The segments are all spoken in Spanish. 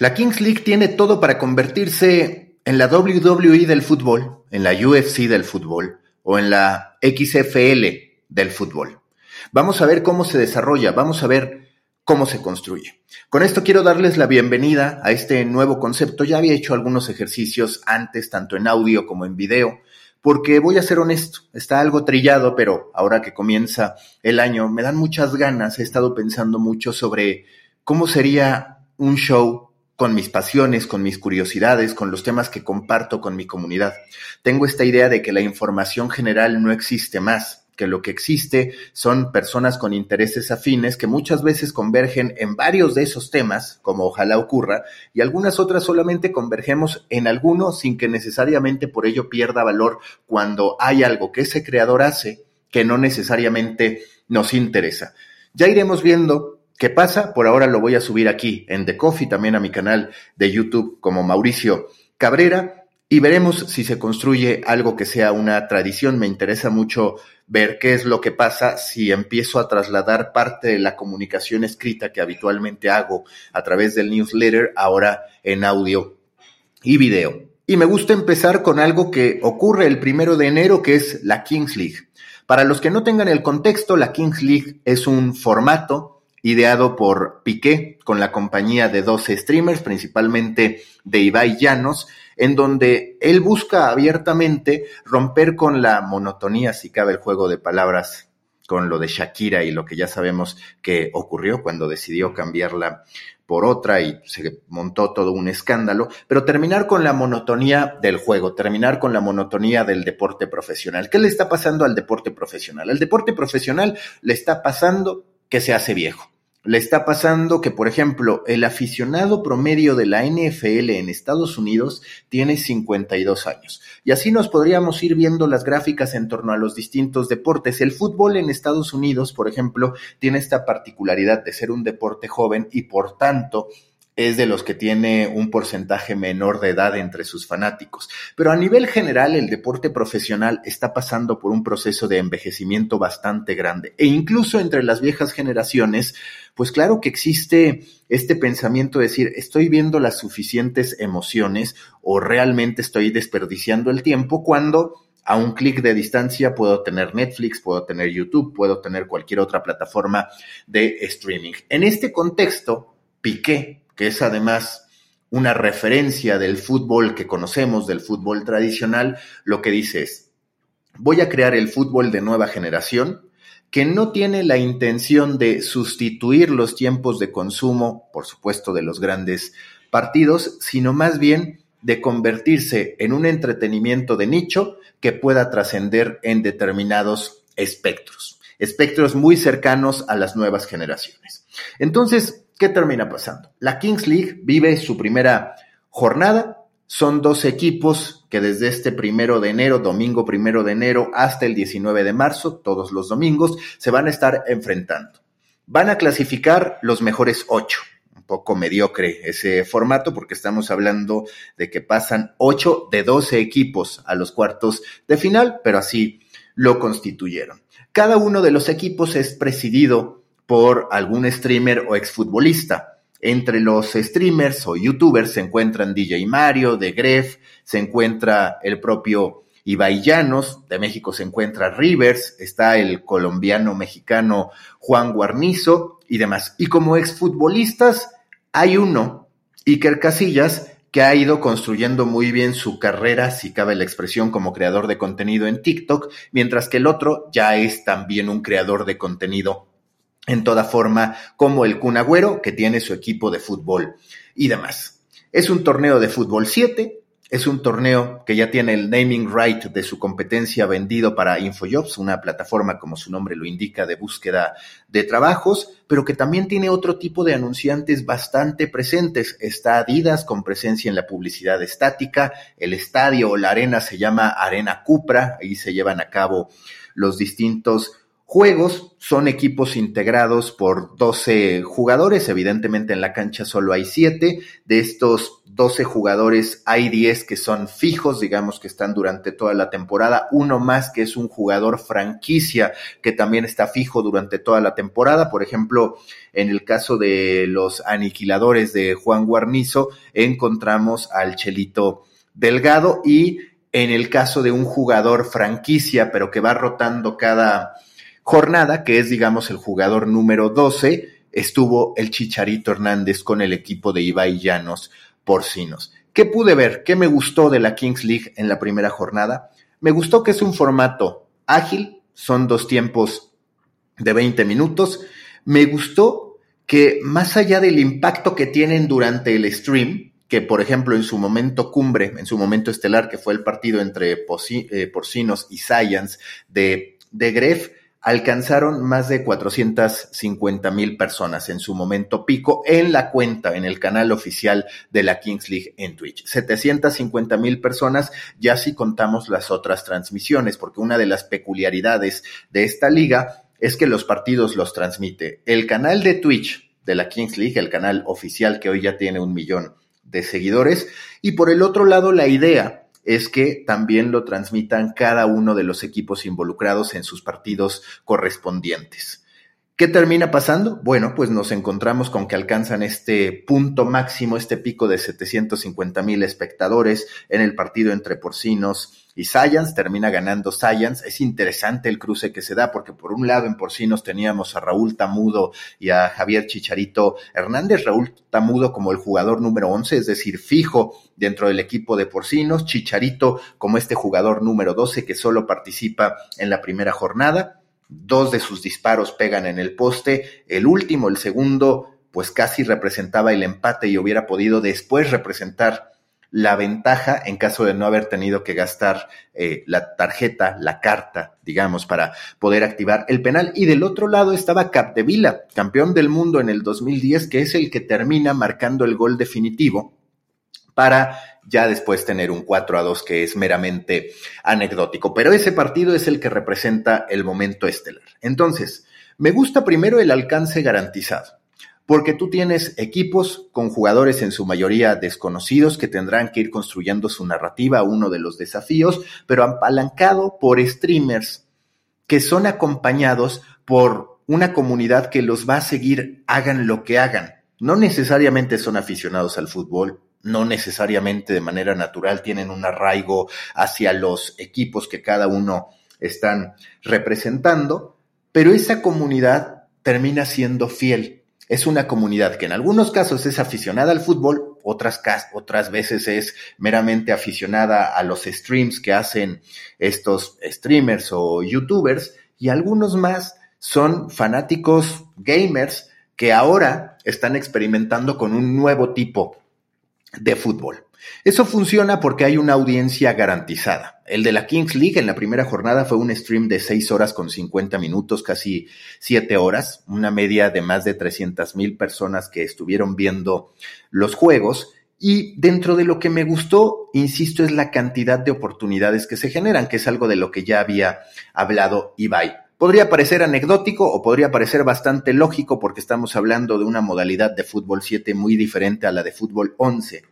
La Kings League tiene todo para convertirse en la WWE del fútbol, en la UFC del fútbol o en la XFL del fútbol. Vamos a ver cómo se desarrolla, vamos a ver cómo se construye. Con esto quiero darles la bienvenida a este nuevo concepto. Ya había hecho algunos ejercicios antes, tanto en audio como en video, porque voy a ser honesto, está algo trillado, pero ahora que comienza el año me dan muchas ganas, he estado pensando mucho sobre cómo sería un show con mis pasiones, con mis curiosidades, con los temas que comparto con mi comunidad. Tengo esta idea de que la información general no existe más que lo que existe son personas con intereses afines que muchas veces convergen en varios de esos temas, como ojalá ocurra, y algunas otras solamente convergemos en alguno sin que necesariamente por ello pierda valor cuando hay algo que ese creador hace que no necesariamente nos interesa. Ya iremos viendo qué pasa, por ahora lo voy a subir aquí en The Coffee, también a mi canal de YouTube como Mauricio Cabrera, y veremos si se construye algo que sea una tradición. Me interesa mucho ver qué es lo que pasa si empiezo a trasladar parte de la comunicación escrita que habitualmente hago a través del newsletter ahora en audio y video. Y me gusta empezar con algo que ocurre el primero de enero, que es la Kings League. Para los que no tengan el contexto, la Kings League es un formato ideado por Piqué con la compañía de 12 streamers, principalmente de Ibai Llanos, en donde él busca abiertamente romper con la monotonía, si cabe el juego de palabras, con lo de Shakira y lo que ya sabemos que ocurrió cuando decidió cambiarla por otra y se montó todo un escándalo, pero terminar con la monotonía del juego, terminar con la monotonía del deporte profesional. ¿Qué le está pasando al deporte profesional? Al deporte profesional le está pasando que se hace viejo le está pasando que, por ejemplo, el aficionado promedio de la NFL en Estados Unidos tiene 52 años. Y así nos podríamos ir viendo las gráficas en torno a los distintos deportes. El fútbol en Estados Unidos, por ejemplo, tiene esta particularidad de ser un deporte joven y, por tanto, es de los que tiene un porcentaje menor de edad entre sus fanáticos. Pero a nivel general, el deporte profesional está pasando por un proceso de envejecimiento bastante grande. E incluso entre las viejas generaciones, pues claro que existe este pensamiento de decir, estoy viendo las suficientes emociones o realmente estoy desperdiciando el tiempo cuando a un clic de distancia puedo tener Netflix, puedo tener YouTube, puedo tener cualquier otra plataforma de streaming. En este contexto, Piqué que es además una referencia del fútbol que conocemos, del fútbol tradicional, lo que dice es, voy a crear el fútbol de nueva generación que no tiene la intención de sustituir los tiempos de consumo, por supuesto, de los grandes partidos, sino más bien de convertirse en un entretenimiento de nicho que pueda trascender en determinados espectros, espectros muy cercanos a las nuevas generaciones. Entonces, ¿Qué termina pasando? La Kings League vive su primera jornada. Son dos equipos que desde este primero de enero, domingo primero de enero, hasta el 19 de marzo, todos los domingos, se van a estar enfrentando. Van a clasificar los mejores ocho. Un poco mediocre ese formato porque estamos hablando de que pasan ocho de doce equipos a los cuartos de final, pero así lo constituyeron. Cada uno de los equipos es presidido por algún streamer o exfutbolista. Entre los streamers o youtubers se encuentran DJ Mario, de Gref, se encuentra el propio Ibai Llanos, de México se encuentra Rivers, está el colombiano mexicano Juan Guarnizo y demás. Y como exfutbolistas hay uno, Iker Casillas, que ha ido construyendo muy bien su carrera, si cabe la expresión, como creador de contenido en TikTok, mientras que el otro ya es también un creador de contenido en toda forma, como el Cunagüero, que tiene su equipo de fútbol y demás. Es un torneo de fútbol 7, es un torneo que ya tiene el naming right de su competencia vendido para InfoJobs, una plataforma, como su nombre lo indica, de búsqueda de trabajos, pero que también tiene otro tipo de anunciantes bastante presentes. Está Adidas con presencia en la publicidad estática, el estadio o la arena se llama Arena Cupra, ahí se llevan a cabo los distintos juegos son equipos integrados por 12 jugadores, evidentemente en la cancha solo hay 7, de estos 12 jugadores hay 10 que son fijos, digamos que están durante toda la temporada, uno más que es un jugador franquicia que también está fijo durante toda la temporada, por ejemplo, en el caso de los aniquiladores de Juan Guarnizo, encontramos al Chelito Delgado y en el caso de un jugador franquicia, pero que va rotando cada jornada, que es, digamos, el jugador número 12, estuvo el Chicharito Hernández con el equipo de Ibai Llanos Porcinos. ¿Qué pude ver? ¿Qué me gustó de la Kings League en la primera jornada? Me gustó que es un formato ágil, son dos tiempos de 20 minutos. Me gustó que más allá del impacto que tienen durante el stream, que por ejemplo en su momento cumbre, en su momento estelar, que fue el partido entre eh, Porcinos y Science de, de Gref, alcanzaron más de 450 mil personas en su momento pico en la cuenta, en el canal oficial de la Kings League en Twitch. 750 mil personas ya si contamos las otras transmisiones, porque una de las peculiaridades de esta liga es que los partidos los transmite el canal de Twitch de la Kings League, el canal oficial que hoy ya tiene un millón de seguidores, y por el otro lado la idea es que también lo transmitan cada uno de los equipos involucrados en sus partidos correspondientes. ¿Qué termina pasando? Bueno, pues nos encontramos con que alcanzan este punto máximo, este pico de 750 mil espectadores en el partido entre Porcinos y Science. Termina ganando Science. Es interesante el cruce que se da porque por un lado en Porcinos teníamos a Raúl Tamudo y a Javier Chicharito Hernández. Raúl Tamudo como el jugador número 11, es decir, fijo dentro del equipo de Porcinos. Chicharito como este jugador número 12 que solo participa en la primera jornada Dos de sus disparos pegan en el poste. El último, el segundo, pues casi representaba el empate y hubiera podido después representar la ventaja en caso de no haber tenido que gastar eh, la tarjeta, la carta, digamos, para poder activar el penal. Y del otro lado estaba Capdevila, campeón del mundo en el 2010, que es el que termina marcando el gol definitivo para ya después tener un 4 a 2 que es meramente anecdótico. Pero ese partido es el que representa el momento estelar. Entonces, me gusta primero el alcance garantizado, porque tú tienes equipos con jugadores en su mayoría desconocidos que tendrán que ir construyendo su narrativa, uno de los desafíos, pero apalancado por streamers que son acompañados por una comunidad que los va a seguir hagan lo que hagan. No necesariamente son aficionados al fútbol, no necesariamente de manera natural tienen un arraigo hacia los equipos que cada uno están representando, pero esa comunidad termina siendo fiel. Es una comunidad que en algunos casos es aficionada al fútbol, otras, otras veces es meramente aficionada a los streams que hacen estos streamers o youtubers, y algunos más son fanáticos gamers que ahora están experimentando con un nuevo tipo de fútbol. Eso funciona porque hay una audiencia garantizada. El de la Kings League en la primera jornada fue un stream de 6 horas con 50 minutos, casi 7 horas, una media de más de 300 mil personas que estuvieron viendo los juegos. Y dentro de lo que me gustó, insisto, es la cantidad de oportunidades que se generan, que es algo de lo que ya había hablado Ibai. Podría parecer anecdótico o podría parecer bastante lógico porque estamos hablando de una modalidad de fútbol 7 muy diferente a la de fútbol 11.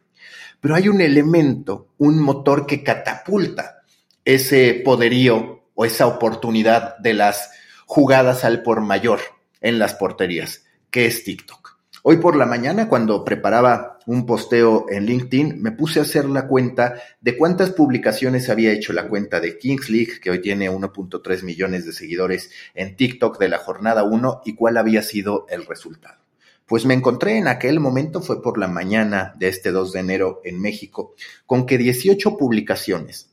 Pero hay un elemento, un motor que catapulta ese poderío o esa oportunidad de las jugadas al por mayor en las porterías, que es TikTok. Hoy por la mañana, cuando preparaba un posteo en LinkedIn, me puse a hacer la cuenta de cuántas publicaciones había hecho la cuenta de Kings League, que hoy tiene 1.3 millones de seguidores en TikTok de la jornada 1 y cuál había sido el resultado. Pues me encontré en aquel momento, fue por la mañana de este 2 de enero en México, con que 18 publicaciones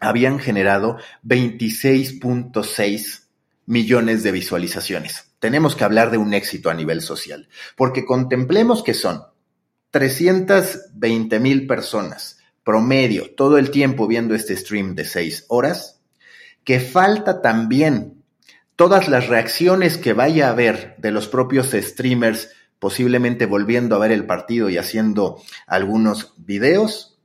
habían generado 26.6 millones de visualizaciones tenemos que hablar de un éxito a nivel social, porque contemplemos que son 320 mil personas promedio todo el tiempo viendo este stream de seis horas, que falta también todas las reacciones que vaya a haber de los propios streamers, posiblemente volviendo a ver el partido y haciendo algunos videos,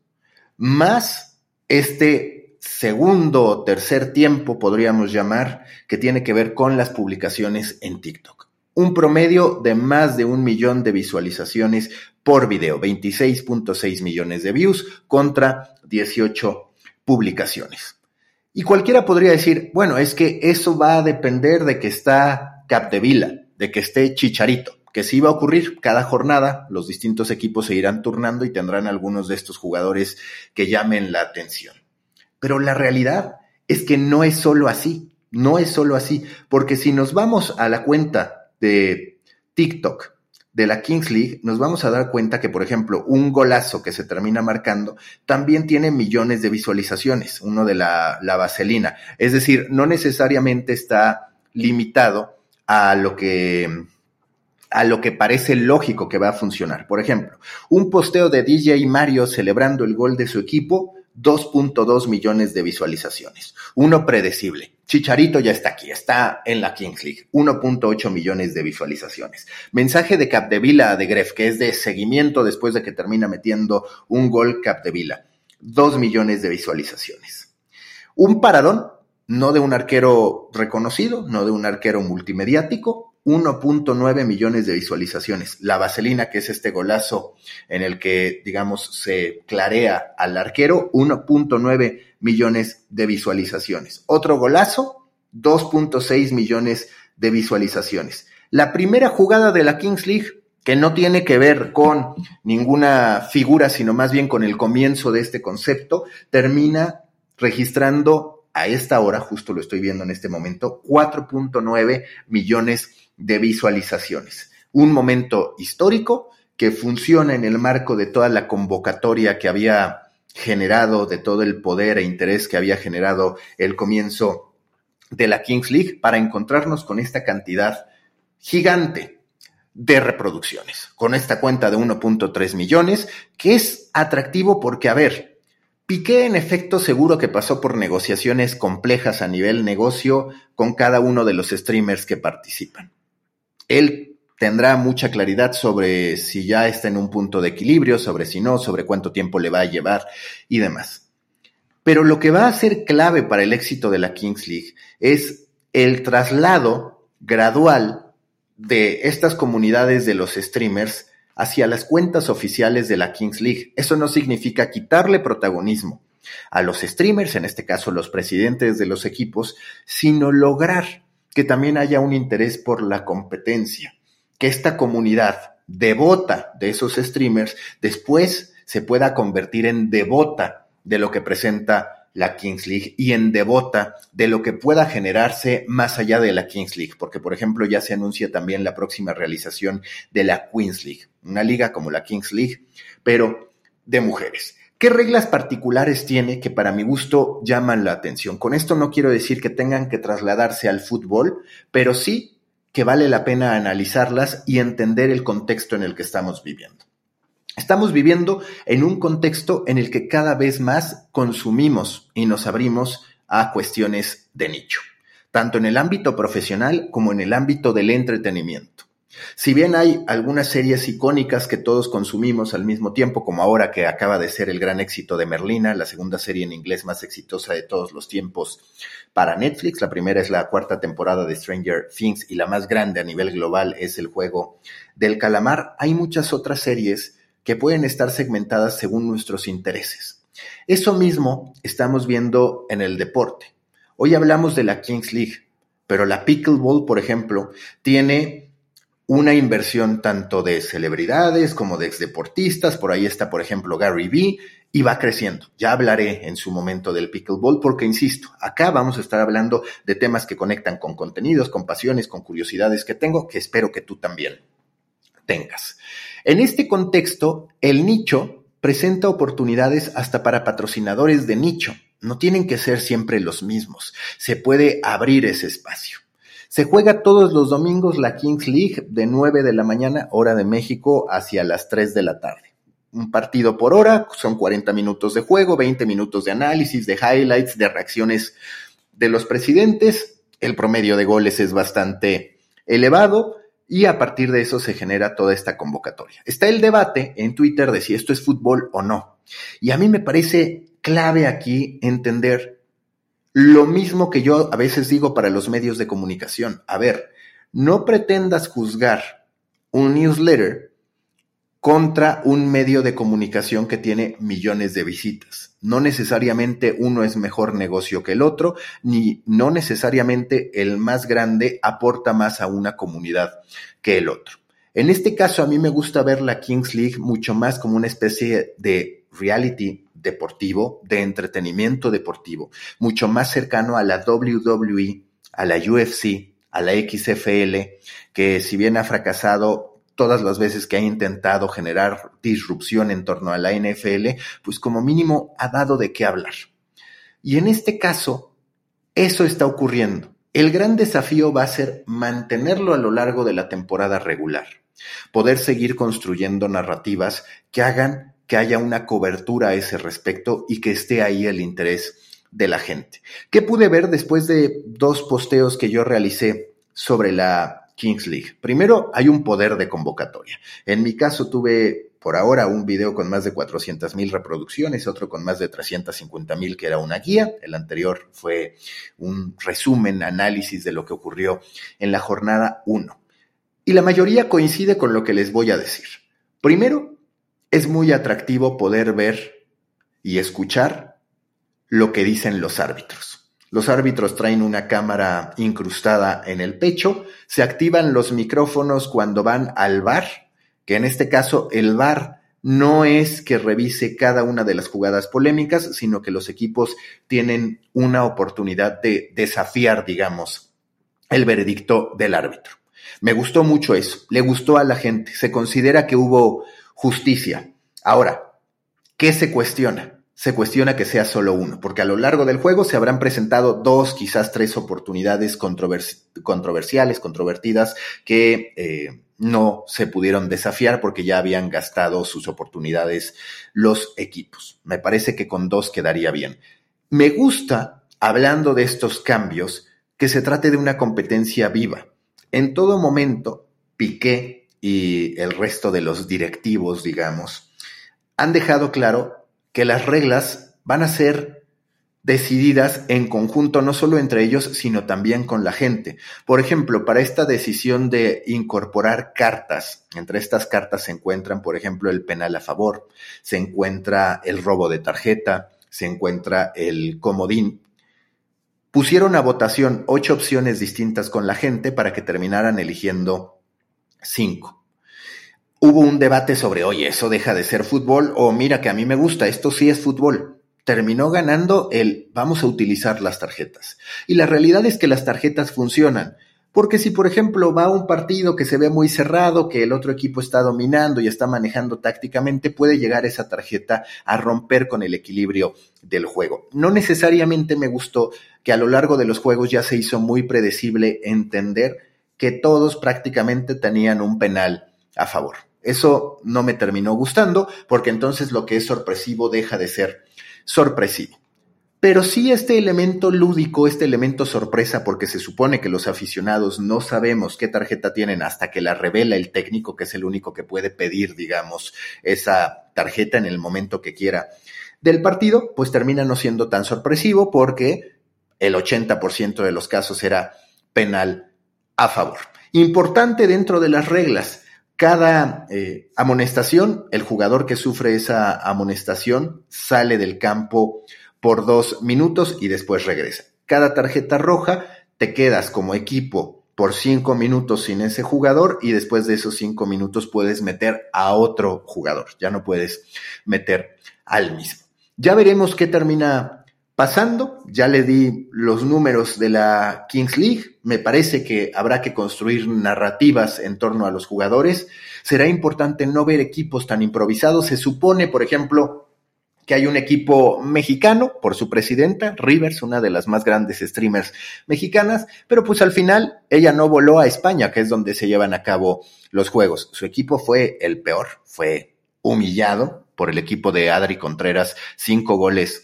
más este segundo o tercer tiempo, podríamos llamar, que tiene que ver con las publicaciones en TikTok. Un promedio de más de un millón de visualizaciones por video, 26.6 millones de views contra 18 publicaciones. Y cualquiera podría decir, bueno, es que eso va a depender de que está Capdevila, de que esté Chicharito, que sí va a ocurrir cada jornada, los distintos equipos se irán turnando y tendrán algunos de estos jugadores que llamen la atención. Pero la realidad es que no es solo así, no es solo así, porque si nos vamos a la cuenta de TikTok de la Kings League, nos vamos a dar cuenta que, por ejemplo, un golazo que se termina marcando también tiene millones de visualizaciones, uno de la, la vaselina. Es decir, no necesariamente está limitado a lo que a lo que parece lógico que va a funcionar. Por ejemplo, un posteo de DJ Mario celebrando el gol de su equipo 2.2 millones de visualizaciones. Uno predecible. Chicharito ya está aquí, está en la Kings League. 1.8 millones de visualizaciones. Mensaje de Capdevila de Gref, que es de seguimiento después de que termina metiendo un gol Capdevila. 2 millones de visualizaciones. Un paradón, no de un arquero reconocido, no de un arquero multimediático, 1.9 millones de visualizaciones. La vaselina, que es este golazo en el que, digamos, se clarea al arquero, 1.9 millones de visualizaciones. Otro golazo, 2.6 millones de visualizaciones. La primera jugada de la Kings League, que no tiene que ver con ninguna figura, sino más bien con el comienzo de este concepto, termina registrando a esta hora, justo lo estoy viendo en este momento, 4.9 millones de visualizaciones. Un momento histórico que funciona en el marco de toda la convocatoria que había generado, de todo el poder e interés que había generado el comienzo de la Kings League para encontrarnos con esta cantidad gigante de reproducciones, con esta cuenta de 1.3 millones, que es atractivo porque, a ver, Piqué en efecto seguro que pasó por negociaciones complejas a nivel negocio con cada uno de los streamers que participan. Él tendrá mucha claridad sobre si ya está en un punto de equilibrio, sobre si no, sobre cuánto tiempo le va a llevar y demás. Pero lo que va a ser clave para el éxito de la Kings League es el traslado gradual de estas comunidades de los streamers hacia las cuentas oficiales de la Kings League. Eso no significa quitarle protagonismo a los streamers, en este caso los presidentes de los equipos, sino lograr que también haya un interés por la competencia, que esta comunidad devota de esos streamers después se pueda convertir en devota de lo que presenta la Kings League y en devota de lo que pueda generarse más allá de la Kings League, porque por ejemplo ya se anuncia también la próxima realización de la Queens League, una liga como la Kings League, pero de mujeres. ¿Qué reglas particulares tiene que para mi gusto llaman la atención? Con esto no quiero decir que tengan que trasladarse al fútbol, pero sí que vale la pena analizarlas y entender el contexto en el que estamos viviendo. Estamos viviendo en un contexto en el que cada vez más consumimos y nos abrimos a cuestiones de nicho, tanto en el ámbito profesional como en el ámbito del entretenimiento. Si bien hay algunas series icónicas que todos consumimos al mismo tiempo, como ahora que acaba de ser el gran éxito de Merlina, la segunda serie en inglés más exitosa de todos los tiempos para Netflix, la primera es la cuarta temporada de Stranger Things y la más grande a nivel global es el juego del calamar, hay muchas otras series que pueden estar segmentadas según nuestros intereses. Eso mismo estamos viendo en el deporte. Hoy hablamos de la Kings League, pero la Pickleball, por ejemplo, tiene una inversión tanto de celebridades como de exdeportistas. Por ahí está, por ejemplo, Gary Vee y va creciendo. Ya hablaré en su momento del pickleball porque, insisto, acá vamos a estar hablando de temas que conectan con contenidos, con pasiones, con curiosidades que tengo, que espero que tú también tengas. En este contexto, el nicho presenta oportunidades hasta para patrocinadores de nicho. No tienen que ser siempre los mismos. Se puede abrir ese espacio. Se juega todos los domingos la Kings League de 9 de la mañana, hora de México, hacia las 3 de la tarde. Un partido por hora, son 40 minutos de juego, 20 minutos de análisis, de highlights, de reacciones de los presidentes. El promedio de goles es bastante elevado y a partir de eso se genera toda esta convocatoria. Está el debate en Twitter de si esto es fútbol o no. Y a mí me parece clave aquí entender lo mismo que yo a veces digo para los medios de comunicación. A ver, no pretendas juzgar un newsletter contra un medio de comunicación que tiene millones de visitas. No necesariamente uno es mejor negocio que el otro, ni no necesariamente el más grande aporta más a una comunidad que el otro. En este caso, a mí me gusta ver la Kings League mucho más como una especie de reality deportivo, de entretenimiento deportivo, mucho más cercano a la WWE, a la UFC, a la XFL, que si bien ha fracasado todas las veces que ha intentado generar disrupción en torno a la NFL, pues como mínimo ha dado de qué hablar. Y en este caso, eso está ocurriendo. El gran desafío va a ser mantenerlo a lo largo de la temporada regular, poder seguir construyendo narrativas que hagan que haya una cobertura a ese respecto y que esté ahí el interés de la gente. ¿Qué pude ver después de dos posteos que yo realicé sobre la Kings League. Primero, hay un poder de convocatoria. En mi caso tuve por ahora un video con más de 400 mil reproducciones, otro con más de 350 mil que era una guía. El anterior fue un resumen, análisis de lo que ocurrió en la jornada 1. Y la mayoría coincide con lo que les voy a decir. Primero, es muy atractivo poder ver y escuchar lo que dicen los árbitros. Los árbitros traen una cámara incrustada en el pecho, se activan los micrófonos cuando van al bar, que en este caso el bar no es que revise cada una de las jugadas polémicas, sino que los equipos tienen una oportunidad de desafiar, digamos, el veredicto del árbitro. Me gustó mucho eso, le gustó a la gente, se considera que hubo justicia. Ahora, ¿qué se cuestiona? Se cuestiona que sea solo uno, porque a lo largo del juego se habrán presentado dos, quizás tres oportunidades controversiales, controvertidas, que eh, no se pudieron desafiar porque ya habían gastado sus oportunidades los equipos. Me parece que con dos quedaría bien. Me gusta, hablando de estos cambios, que se trate de una competencia viva. En todo momento, Piqué y el resto de los directivos, digamos, han dejado claro que las reglas van a ser decididas en conjunto, no solo entre ellos, sino también con la gente. Por ejemplo, para esta decisión de incorporar cartas, entre estas cartas se encuentran, por ejemplo, el penal a favor, se encuentra el robo de tarjeta, se encuentra el comodín. Pusieron a votación ocho opciones distintas con la gente para que terminaran eligiendo cinco hubo un debate sobre, oye, eso deja de ser fútbol o mira que a mí me gusta, esto sí es fútbol. Terminó ganando el vamos a utilizar las tarjetas. Y la realidad es que las tarjetas funcionan. Porque si, por ejemplo, va un partido que se ve muy cerrado, que el otro equipo está dominando y está manejando tácticamente, puede llegar esa tarjeta a romper con el equilibrio del juego. No necesariamente me gustó que a lo largo de los juegos ya se hizo muy predecible entender que todos prácticamente tenían un penal a favor. Eso no me terminó gustando porque entonces lo que es sorpresivo deja de ser sorpresivo. Pero sí este elemento lúdico, este elemento sorpresa, porque se supone que los aficionados no sabemos qué tarjeta tienen hasta que la revela el técnico, que es el único que puede pedir, digamos, esa tarjeta en el momento que quiera del partido, pues termina no siendo tan sorpresivo porque el 80% de los casos era penal a favor. Importante dentro de las reglas, cada eh, amonestación, el jugador que sufre esa amonestación sale del campo por dos minutos y después regresa. Cada tarjeta roja te quedas como equipo por cinco minutos sin ese jugador y después de esos cinco minutos puedes meter a otro jugador. Ya no puedes meter al mismo. Ya veremos qué termina Pasando, ya le di los números de la Kings League. Me parece que habrá que construir narrativas en torno a los jugadores. Será importante no ver equipos tan improvisados. Se supone, por ejemplo, que hay un equipo mexicano por su presidenta, Rivers, una de las más grandes streamers mexicanas, pero pues al final ella no voló a España, que es donde se llevan a cabo los juegos. Su equipo fue el peor, fue humillado por el equipo de Adri Contreras, cinco goles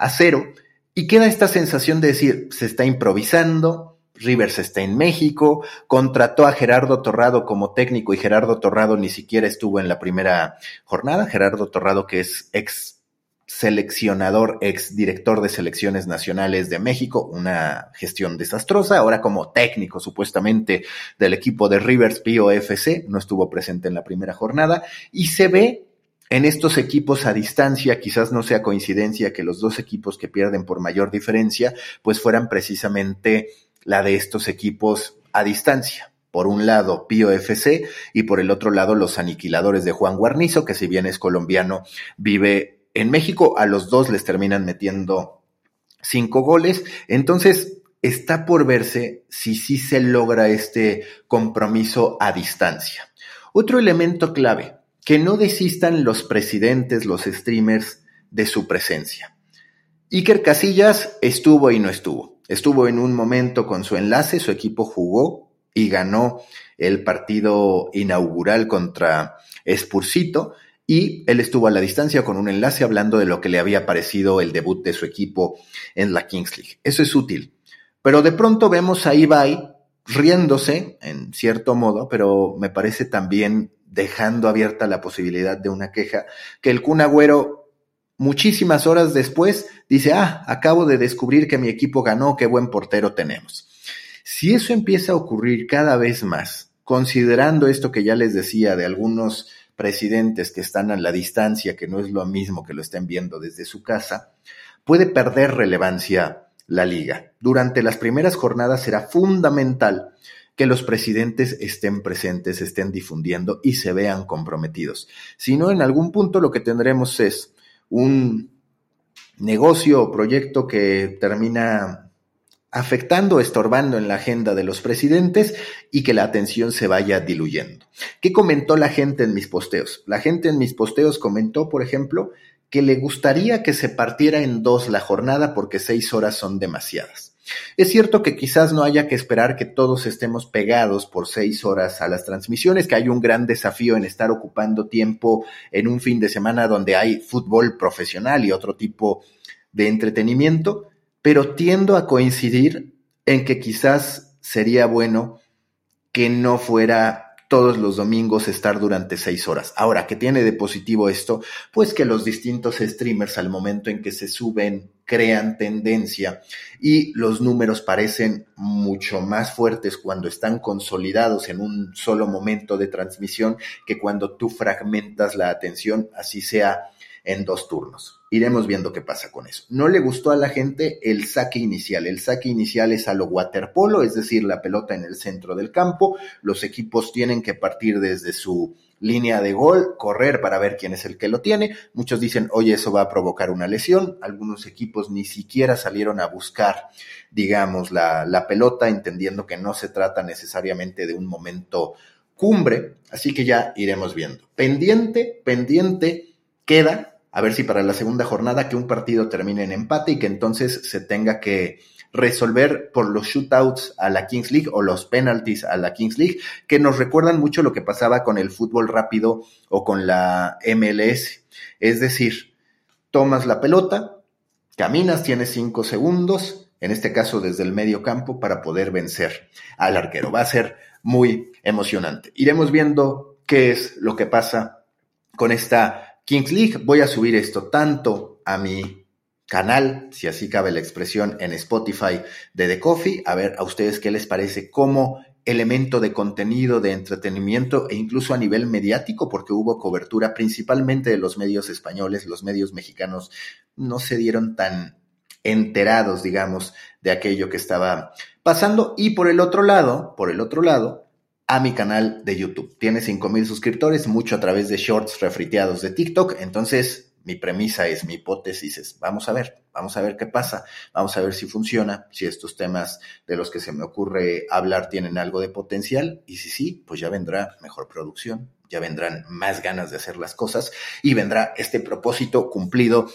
a cero y queda esta sensación de decir, se está improvisando, Rivers está en México, contrató a Gerardo Torrado como técnico y Gerardo Torrado ni siquiera estuvo en la primera jornada, Gerardo Torrado que es ex seleccionador, ex director de selecciones nacionales de México, una gestión desastrosa, ahora como técnico supuestamente del equipo de Rivers POFC, no estuvo presente en la primera jornada, y se ve en estos equipos a distancia, quizás no sea coincidencia que los dos equipos que pierden por mayor diferencia, pues fueran precisamente la de estos equipos a distancia. Por un lado, Pío FC y por el otro lado, los aniquiladores de Juan Guarnizo, que si bien es colombiano, vive en México. A los dos les terminan metiendo cinco goles. Entonces, está por verse si sí se logra este compromiso a distancia. Otro elemento clave, que no desistan los presidentes, los streamers de su presencia. Iker Casillas estuvo y no estuvo. Estuvo en un momento con su enlace, su equipo jugó y ganó el partido inaugural contra Spursito y él estuvo a la distancia con un enlace hablando de lo que le había parecido el debut de su equipo en la Kings League. Eso es útil. Pero de pronto vemos a Ibai riéndose, en cierto modo, pero me parece también dejando abierta la posibilidad de una queja, que el Kun Agüero muchísimas horas después dice, ah, acabo de descubrir que mi equipo ganó, qué buen portero tenemos. Si eso empieza a ocurrir cada vez más, considerando esto que ya les decía de algunos presidentes que están a la distancia, que no es lo mismo que lo estén viendo desde su casa, puede perder relevancia la liga. Durante las primeras jornadas será fundamental que los presidentes estén presentes, estén difundiendo y se vean comprometidos. Si no, en algún punto lo que tendremos es un negocio o proyecto que termina afectando, estorbando en la agenda de los presidentes y que la atención se vaya diluyendo. ¿Qué comentó la gente en mis posteos? La gente en mis posteos comentó, por ejemplo, que le gustaría que se partiera en dos la jornada porque seis horas son demasiadas. Es cierto que quizás no haya que esperar que todos estemos pegados por seis horas a las transmisiones, que hay un gran desafío en estar ocupando tiempo en un fin de semana donde hay fútbol profesional y otro tipo de entretenimiento, pero tiendo a coincidir en que quizás sería bueno que no fuera todos los domingos estar durante seis horas. Ahora, ¿qué tiene de positivo esto? Pues que los distintos streamers al momento en que se suben crean tendencia y los números parecen mucho más fuertes cuando están consolidados en un solo momento de transmisión que cuando tú fragmentas la atención, así sea en dos turnos. Iremos viendo qué pasa con eso. No le gustó a la gente el saque inicial. El saque inicial es a lo waterpolo, es decir, la pelota en el centro del campo. Los equipos tienen que partir desde su línea de gol, correr para ver quién es el que lo tiene. Muchos dicen, oye, eso va a provocar una lesión. Algunos equipos ni siquiera salieron a buscar, digamos, la, la pelota, entendiendo que no se trata necesariamente de un momento cumbre. Así que ya iremos viendo. Pendiente, pendiente queda, a ver si para la segunda jornada que un partido termine en empate y que entonces se tenga que resolver por los shootouts a la Kings League o los penalties a la Kings League, que nos recuerdan mucho lo que pasaba con el fútbol rápido o con la MLS. Es decir, tomas la pelota, caminas, tienes cinco segundos, en este caso desde el medio campo, para poder vencer al arquero. Va a ser muy emocionante. Iremos viendo qué es lo que pasa con esta Kings League, voy a subir esto tanto a mi canal, si así cabe la expresión, en Spotify de The Coffee, a ver a ustedes qué les parece como elemento de contenido, de entretenimiento e incluso a nivel mediático, porque hubo cobertura principalmente de los medios españoles, los medios mexicanos no se dieron tan enterados, digamos, de aquello que estaba pasando. Y por el otro lado, por el otro lado, a mi canal de YouTube. Tiene 5000 suscriptores, mucho a través de shorts refriteados de TikTok. Entonces, mi premisa es, mi hipótesis es, vamos a ver, vamos a ver qué pasa, vamos a ver si funciona, si estos temas de los que se me ocurre hablar tienen algo de potencial y si sí, pues ya vendrá mejor producción, ya vendrán más ganas de hacer las cosas y vendrá este propósito cumplido